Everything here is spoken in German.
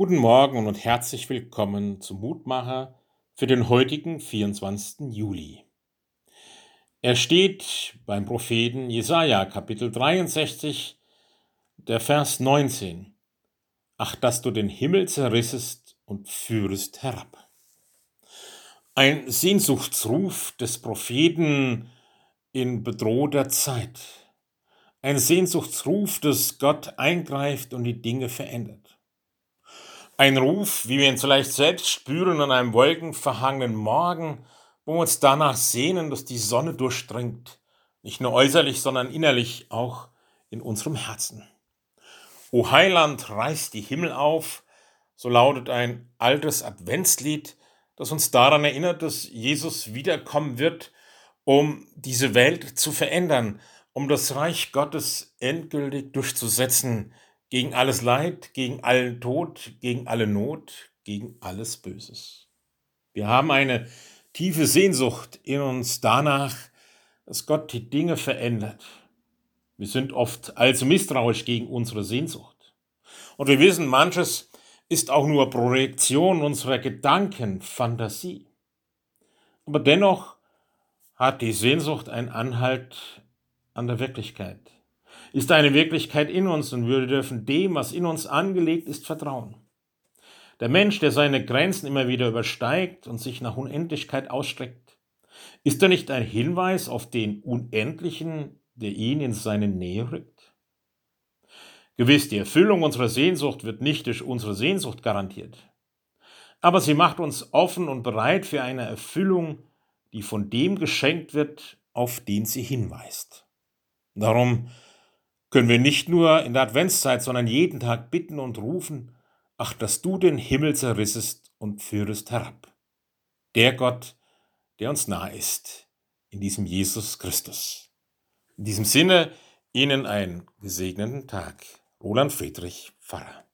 Guten Morgen und herzlich willkommen zum Mutmacher für den heutigen 24. Juli. Er steht beim Propheten Jesaja, Kapitel 63, der Vers 19. Ach, dass du den Himmel zerrissest und führest herab. Ein Sehnsuchtsruf des Propheten in bedrohter Zeit. Ein Sehnsuchtsruf, dass Gott eingreift und die Dinge verändert. Ein Ruf, wie wir ihn vielleicht selbst spüren an einem wolkenverhangenen Morgen, wo wir uns danach sehnen, dass die Sonne durchdringt, nicht nur äußerlich, sondern innerlich auch in unserem Herzen. O Heiland, reißt die Himmel auf, so lautet ein altes Adventslied, das uns daran erinnert, dass Jesus wiederkommen wird, um diese Welt zu verändern, um das Reich Gottes endgültig durchzusetzen, gegen alles Leid, gegen allen Tod, gegen alle Not, gegen alles Böses. Wir haben eine tiefe Sehnsucht in uns danach, dass Gott die Dinge verändert. Wir sind oft allzu misstrauisch gegen unsere Sehnsucht. Und wir wissen, manches ist auch nur Projektion unserer Gedanken, Fantasie. Aber dennoch hat die Sehnsucht einen Anhalt an der Wirklichkeit ist eine Wirklichkeit in uns und wir dürfen dem, was in uns angelegt ist, vertrauen. Der Mensch, der seine Grenzen immer wieder übersteigt und sich nach Unendlichkeit ausstreckt, ist er nicht ein Hinweis auf den Unendlichen, der ihn in seine Nähe rückt? Gewiss, die Erfüllung unserer Sehnsucht wird nicht durch unsere Sehnsucht garantiert, aber sie macht uns offen und bereit für eine Erfüllung, die von dem geschenkt wird, auf den sie hinweist. Darum können wir nicht nur in der Adventszeit, sondern jeden Tag bitten und rufen, ach, dass du den Himmel zerrissest und führest herab. Der Gott, der uns nahe ist, in diesem Jesus Christus. In diesem Sinne Ihnen einen gesegneten Tag. Roland Friedrich Pfarrer.